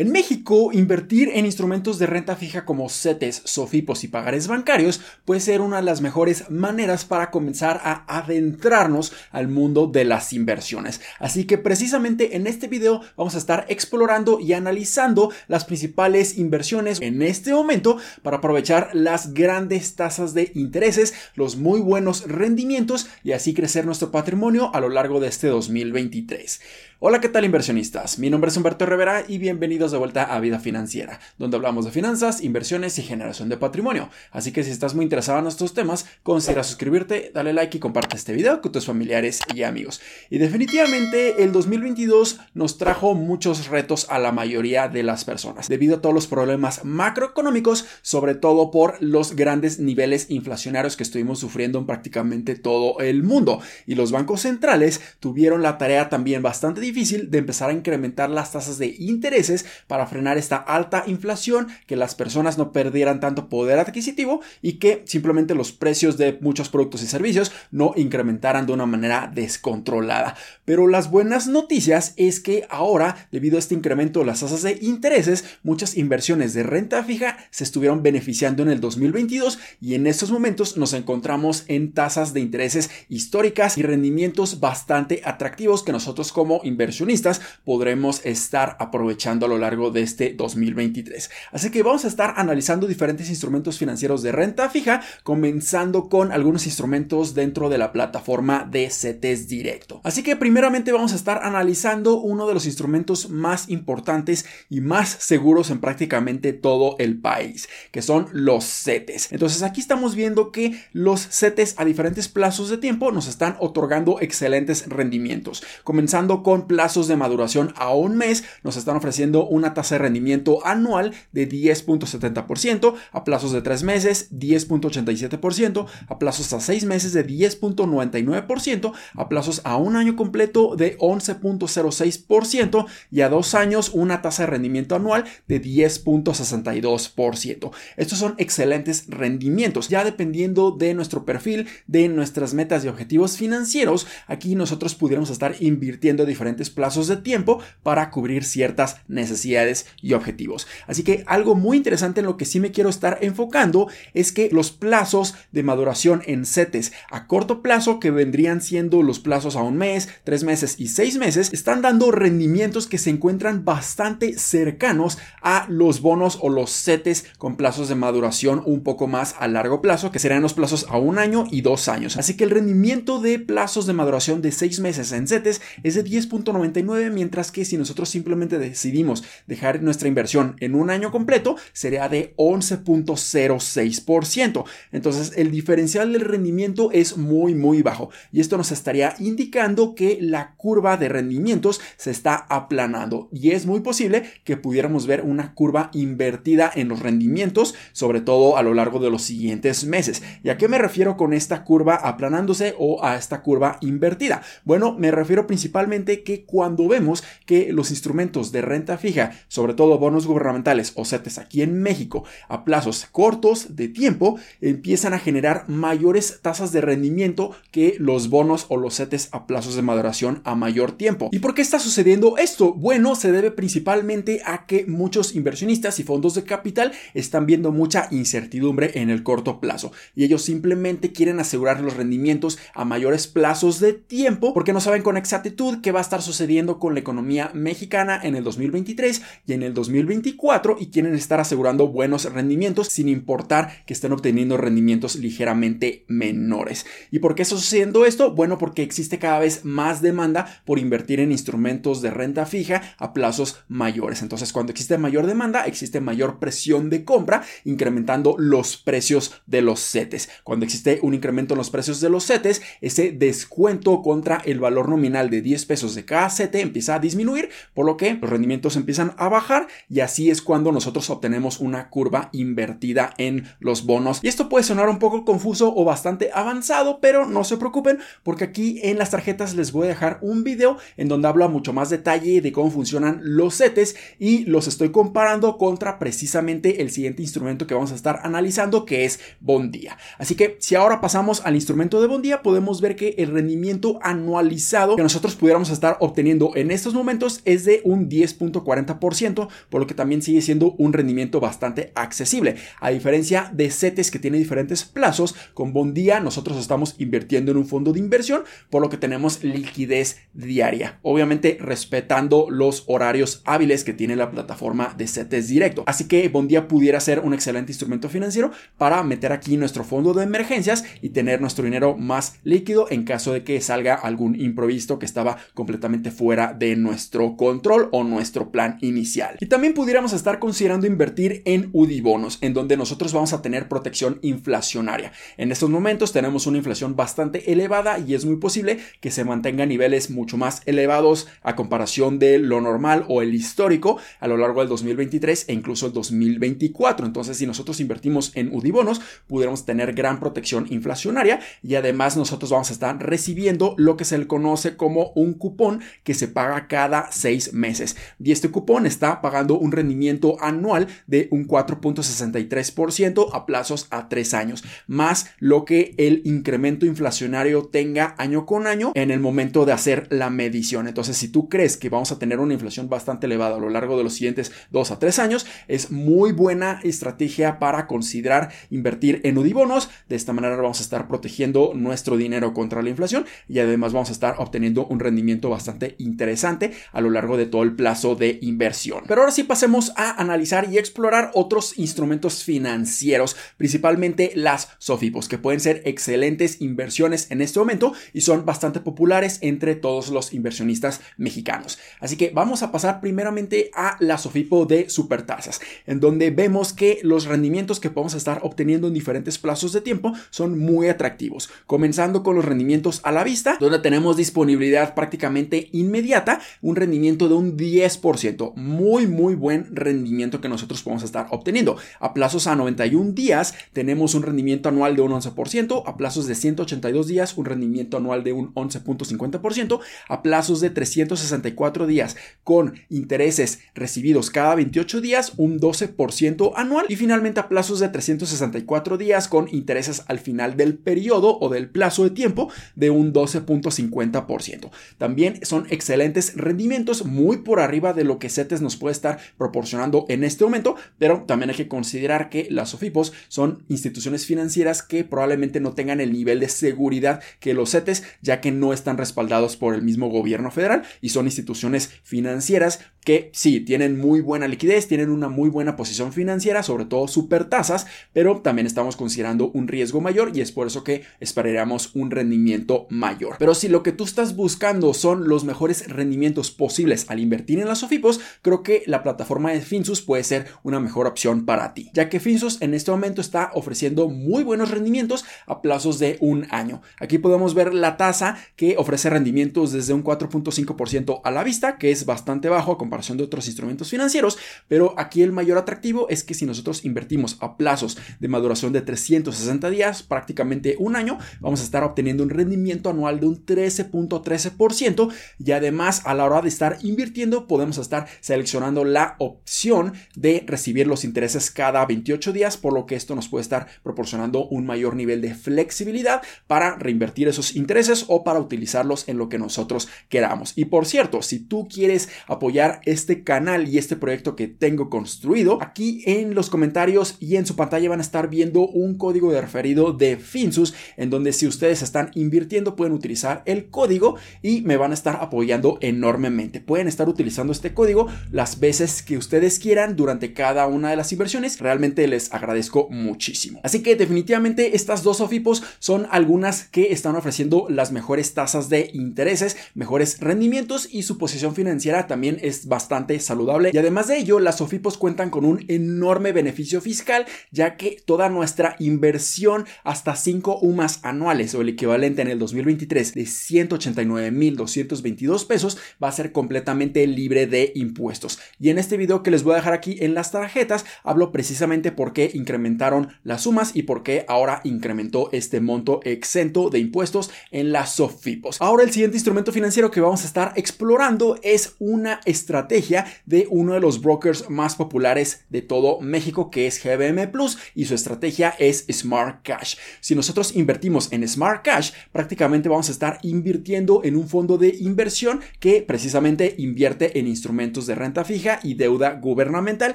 En México, invertir en instrumentos de renta fija como CETES, SOFIPOS y pagares bancarios puede ser una de las mejores maneras para comenzar a adentrarnos al mundo de las inversiones. Así que precisamente en este video vamos a estar explorando y analizando las principales inversiones en este momento para aprovechar las grandes tasas de intereses, los muy buenos rendimientos y así crecer nuestro patrimonio a lo largo de este 2023. Hola, ¿qué tal inversionistas? Mi nombre es Humberto Rivera y bienvenidos de vuelta a Vida Financiera, donde hablamos de finanzas, inversiones y generación de patrimonio. Así que si estás muy interesado en estos temas, considera suscribirte, dale like y comparte este video con tus familiares y amigos. Y definitivamente el 2022 nos trajo muchos retos a la mayoría de las personas, debido a todos los problemas macroeconómicos, sobre todo por los grandes niveles inflacionarios que estuvimos sufriendo en prácticamente todo el mundo. Y los bancos centrales tuvieron la tarea también bastante difícil de empezar a incrementar las tasas de intereses para frenar esta alta inflación, que las personas no perdieran tanto poder adquisitivo y que simplemente los precios de muchos productos y servicios no incrementaran de una manera descontrolada. Pero las buenas noticias es que ahora, debido a este incremento de las tasas de intereses, muchas inversiones de renta fija se estuvieron beneficiando en el 2022 y en estos momentos nos encontramos en tasas de intereses históricas y rendimientos bastante atractivos que nosotros como inversionistas inversionistas podremos estar aprovechando a lo largo de este 2023. Así que vamos a estar analizando diferentes instrumentos financieros de renta fija, comenzando con algunos instrumentos dentro de la plataforma de CETES Directo. Así que primeramente vamos a estar analizando uno de los instrumentos más importantes y más seguros en prácticamente todo el país, que son los CETES. Entonces aquí estamos viendo que los CETES a diferentes plazos de tiempo nos están otorgando excelentes rendimientos, comenzando con plazos de maduración a un mes nos están ofreciendo una tasa de rendimiento anual de 10.70%, a plazos de 3 meses 10.87%, a plazos a 6 meses de 10.99%, a plazos a un año completo de 11.06% y a 2 años una tasa de rendimiento anual de 10.62%. Estos son excelentes rendimientos, ya dependiendo de nuestro perfil, de nuestras metas y objetivos financieros, aquí nosotros pudiéramos estar invirtiendo diferentes plazos de tiempo para cubrir ciertas necesidades y objetivos. Así que algo muy interesante en lo que sí me quiero estar enfocando es que los plazos de maduración en CETES a corto plazo, que vendrían siendo los plazos a un mes, tres meses y seis meses, están dando rendimientos que se encuentran bastante cercanos a los bonos o los CETES con plazos de maduración un poco más a largo plazo, que serían los plazos a un año y dos años. Así que el rendimiento de plazos de maduración de seis meses en CETES es de 10. 99 mientras que si nosotros simplemente decidimos dejar nuestra inversión en un año completo, sería de 11.06%. Entonces, el diferencial del rendimiento es muy, muy bajo y esto nos estaría indicando que la curva de rendimientos se está aplanando y es muy posible que pudiéramos ver una curva invertida en los rendimientos, sobre todo a lo largo de los siguientes meses. ¿Y a qué me refiero con esta curva aplanándose o a esta curva invertida? Bueno, me refiero principalmente que cuando vemos que los instrumentos de renta fija, sobre todo bonos gubernamentales o CETES aquí en México, a plazos cortos de tiempo, empiezan a generar mayores tasas de rendimiento que los bonos o los CETES a plazos de maduración a mayor tiempo. ¿Y por qué está sucediendo esto? Bueno, se debe principalmente a que muchos inversionistas y fondos de capital están viendo mucha incertidumbre en el corto plazo y ellos simplemente quieren asegurar los rendimientos a mayores plazos de tiempo porque no saben con exactitud qué va a estar sucediendo con la economía mexicana en el 2023 y en el 2024 y quieren estar asegurando buenos rendimientos sin importar que estén obteniendo rendimientos ligeramente menores. ¿Y por qué está sucediendo esto? Bueno, porque existe cada vez más demanda por invertir en instrumentos de renta fija a plazos mayores. Entonces, cuando existe mayor demanda, existe mayor presión de compra, incrementando los precios de los CETES. Cuando existe un incremento en los precios de los CETES, ese descuento contra el valor nominal de 10 pesos de cada empieza a disminuir, por lo que los rendimientos empiezan a bajar y así es cuando nosotros obtenemos una curva invertida en los bonos. Y esto puede sonar un poco confuso o bastante avanzado, pero no se preocupen porque aquí en las tarjetas les voy a dejar un video en donde hablo a mucho más detalle de cómo funcionan los CETES y los estoy comparando contra precisamente el siguiente instrumento que vamos a estar analizando que es Bondía. Así que si ahora pasamos al instrumento de Bondía podemos ver que el rendimiento anualizado que nosotros pudiéramos estar obteniendo en estos momentos es de un 10.40%, por lo que también sigue siendo un rendimiento bastante accesible. A diferencia de CETES que tiene diferentes plazos, con Bondía nosotros estamos invirtiendo en un fondo de inversión, por lo que tenemos liquidez diaria. Obviamente respetando los horarios hábiles que tiene la plataforma de CETES directo. Así que Bondía pudiera ser un excelente instrumento financiero para meter aquí nuestro fondo de emergencias y tener nuestro dinero más líquido en caso de que salga algún imprevisto que estaba completamente fuera de nuestro control o nuestro plan inicial. Y también pudiéramos estar considerando invertir en UDI bonos, en donde nosotros vamos a tener protección inflacionaria. En estos momentos tenemos una inflación bastante elevada y es muy posible que se mantenga a niveles mucho más elevados a comparación de lo normal o el histórico a lo largo del 2023 e incluso el 2024. Entonces, si nosotros invertimos en UDI bonos, pudiéramos tener gran protección inflacionaria y además nosotros vamos a estar recibiendo lo que se le conoce como un cupón que se paga cada seis meses. Y este cupón está pagando un rendimiento anual de un 4.63% a plazos a tres años, más lo que el incremento inflacionario tenga año con año en el momento de hacer la medición. Entonces, si tú crees que vamos a tener una inflación bastante elevada a lo largo de los siguientes dos a tres años, es muy buena estrategia para considerar invertir en UDIBonos. De esta manera vamos a estar protegiendo nuestro dinero contra la inflación y además vamos a estar obteniendo un rendimiento bastante interesante a lo largo de todo el plazo de inversión. Pero ahora sí pasemos a analizar y explorar otros instrumentos financieros, principalmente las SOFIPOS, que pueden ser excelentes inversiones en este momento y son bastante populares entre todos los inversionistas mexicanos. Así que vamos a pasar primeramente a la SOFIPO de supertasas, en donde vemos que los rendimientos que podemos estar obteniendo en diferentes plazos de tiempo son muy atractivos, comenzando con los rendimientos a la vista, donde tenemos disponibilidad prácticamente inmediata, un rendimiento de un 10%, muy muy buen rendimiento que nosotros podemos estar obteniendo. A plazos a 91 días tenemos un rendimiento anual de un 11%, a plazos de 182 días un rendimiento anual de un 11.50%, a plazos de 364 días con intereses recibidos cada 28 días un 12% anual y finalmente a plazos de 364 días con intereses al final del periodo o del plazo de tiempo de un 12.50%. También son excelentes rendimientos muy por arriba de lo que CETES nos puede estar proporcionando en este momento, pero también hay que considerar que las SOFIPOS son instituciones financieras que probablemente no tengan el nivel de seguridad que los CETES, ya que no están respaldados por el mismo gobierno federal y son instituciones financieras que sí, tienen muy buena liquidez, tienen una muy buena posición financiera, sobre todo super tasas, pero también estamos considerando un riesgo mayor y es por eso que esperaríamos un rendimiento mayor. Pero si lo que tú estás buscando son los mejores rendimientos posibles al invertir en las SOFIPOS, creo que la plataforma de Finsus puede ser una mejor opción para ti, ya que Finsus en este momento está ofreciendo muy buenos rendimientos a plazos de un año. Aquí podemos ver la tasa que ofrece rendimientos desde un 4.5% a la vista, que es bastante bajo comparación de otros instrumentos financieros, pero aquí el mayor atractivo es que si nosotros invertimos a plazos de maduración de 360 días, prácticamente un año, vamos a estar obteniendo un rendimiento anual de un 13.13% y además a la hora de estar invirtiendo podemos estar seleccionando la opción de recibir los intereses cada 28 días, por lo que esto nos puede estar proporcionando un mayor nivel de flexibilidad para reinvertir esos intereses o para utilizarlos en lo que nosotros queramos. Y por cierto, si tú quieres apoyar este canal y este proyecto que tengo construido, aquí en los comentarios y en su pantalla van a estar viendo un código de referido de Finsus, en donde si ustedes están invirtiendo pueden utilizar el código y me van a estar apoyando enormemente. Pueden estar utilizando este código las veces que ustedes quieran durante cada una de las inversiones. Realmente les agradezco muchísimo. Así que definitivamente estas dos OFIPOS son algunas que están ofreciendo las mejores tasas de intereses, mejores rendimientos y su posición financiera también es bastante saludable y además de ello las SOFIPOS cuentan con un enorme beneficio fiscal ya que toda nuestra inversión hasta 5 UMAS anuales o el equivalente en el 2023 de 189.222 pesos va a ser completamente libre de impuestos y en este video que les voy a dejar aquí en las tarjetas hablo precisamente por qué incrementaron las sumas y por qué ahora incrementó este monto exento de impuestos en las SOFIPOS. Ahora el siguiente instrumento financiero que vamos a estar explorando es una estrategia estrategia de uno de los brokers más populares de todo México, que es GBM Plus, y su estrategia es Smart Cash. Si nosotros invertimos en Smart Cash, prácticamente vamos a estar invirtiendo en un fondo de inversión que precisamente invierte en instrumentos de renta fija y deuda gubernamental.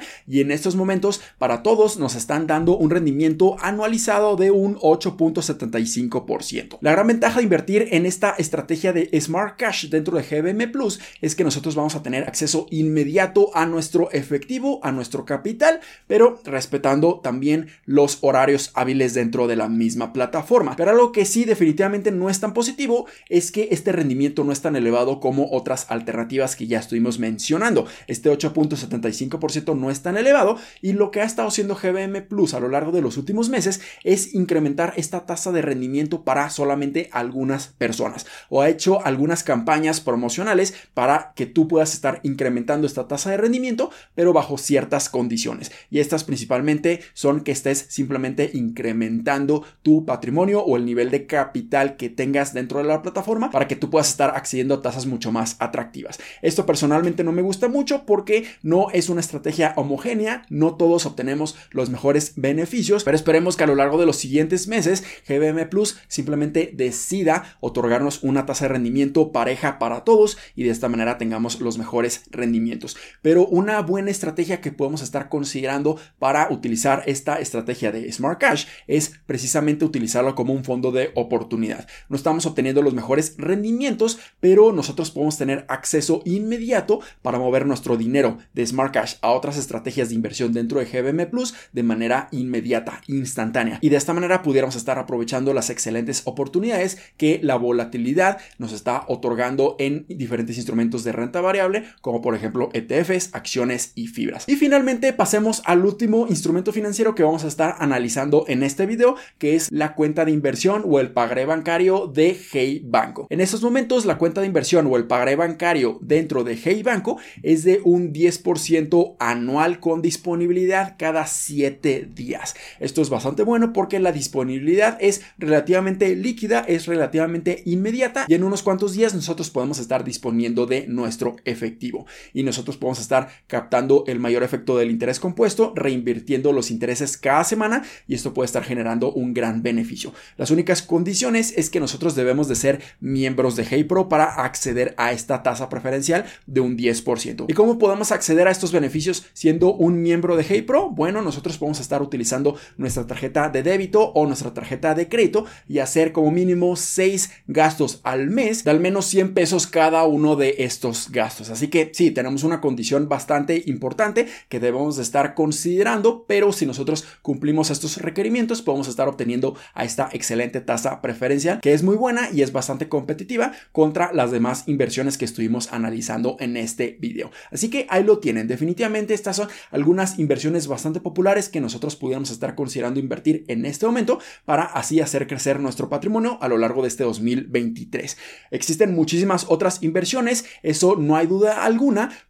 Y en estos momentos, para todos, nos están dando un rendimiento anualizado de un 8.75%. La gran ventaja de invertir en esta estrategia de Smart Cash dentro de GBM Plus es que nosotros vamos a tener acceso inmediato a nuestro efectivo, a nuestro capital, pero respetando también los horarios hábiles dentro de la misma plataforma. Pero algo que sí definitivamente no es tan positivo es que este rendimiento no es tan elevado como otras alternativas que ya estuvimos mencionando. Este 8.75% no es tan elevado y lo que ha estado haciendo GBM Plus a lo largo de los últimos meses es incrementar esta tasa de rendimiento para solamente algunas personas o ha hecho algunas campañas promocionales para que tú puedas estar incrementando esta tasa de rendimiento pero bajo ciertas condiciones y estas principalmente son que estés simplemente incrementando tu patrimonio o el nivel de capital que tengas dentro de la plataforma para que tú puedas estar accediendo a tasas mucho más atractivas. Esto personalmente no me gusta mucho porque no es una estrategia homogénea, no todos obtenemos los mejores beneficios, pero esperemos que a lo largo de los siguientes meses GBM Plus simplemente decida otorgarnos una tasa de rendimiento pareja para todos y de esta manera tengamos los mejores rendimientos. Pero una buena estrategia que podemos estar considerando para utilizar esta estrategia de Smart Cash es precisamente utilizarlo como un fondo de oportunidad. No estamos obteniendo los mejores rendimientos, pero nosotros podemos tener acceso inmediato para mover nuestro dinero de Smart Cash a otras estrategias de inversión dentro de GBM Plus de manera inmediata, instantánea. Y de esta manera pudiéramos estar aprovechando las excelentes oportunidades que la volatilidad nos está otorgando en diferentes instrumentos de renta variable, como por ejemplo ETFs, acciones y fibras. Y finalmente pasemos al último instrumento financiero que vamos a estar analizando en este video, que es la cuenta de inversión o el pagaré bancario de Hey Banco. En estos momentos la cuenta de inversión o el pagaré bancario dentro de Hey Banco es de un 10% anual con disponibilidad cada 7 días. Esto es bastante bueno porque la disponibilidad es relativamente líquida, es relativamente inmediata y en unos cuantos días nosotros podemos estar disponiendo de nuestro efectivo y nosotros podemos estar captando el mayor efecto del interés compuesto, reinvirtiendo los intereses cada semana y esto puede estar generando un gran beneficio. Las únicas condiciones es que nosotros debemos de ser miembros de HeyPro para acceder a esta tasa preferencial de un 10%. ¿Y cómo podemos acceder a estos beneficios siendo un miembro de HeyPro? Bueno, nosotros podemos estar utilizando nuestra tarjeta de débito o nuestra tarjeta de crédito y hacer como mínimo 6 gastos al mes de al menos 100 pesos cada uno de estos gastos. Así que sí, tenemos una condición bastante importante que debemos de estar considerando, pero si nosotros cumplimos estos requerimientos podemos estar obteniendo a esta excelente tasa preferencial que es muy buena y es bastante competitiva contra las demás inversiones que estuvimos analizando en este video. Así que ahí lo tienen. Definitivamente estas son algunas inversiones bastante populares que nosotros pudiéramos estar considerando invertir en este momento para así hacer crecer nuestro patrimonio a lo largo de este 2023. Existen muchísimas otras inversiones, eso no hay duda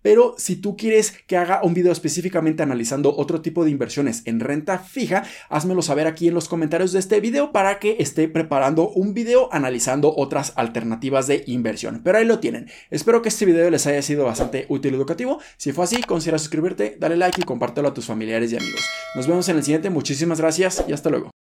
pero si tú quieres que haga un video específicamente analizando otro tipo de inversiones en renta fija, házmelo saber aquí en los comentarios de este video para que esté preparando un video analizando otras alternativas de inversión. Pero ahí lo tienen. Espero que este video les haya sido bastante útil y educativo. Si fue así, considera suscribirte, dale like y compártelo a tus familiares y amigos. Nos vemos en el siguiente. Muchísimas gracias y hasta luego.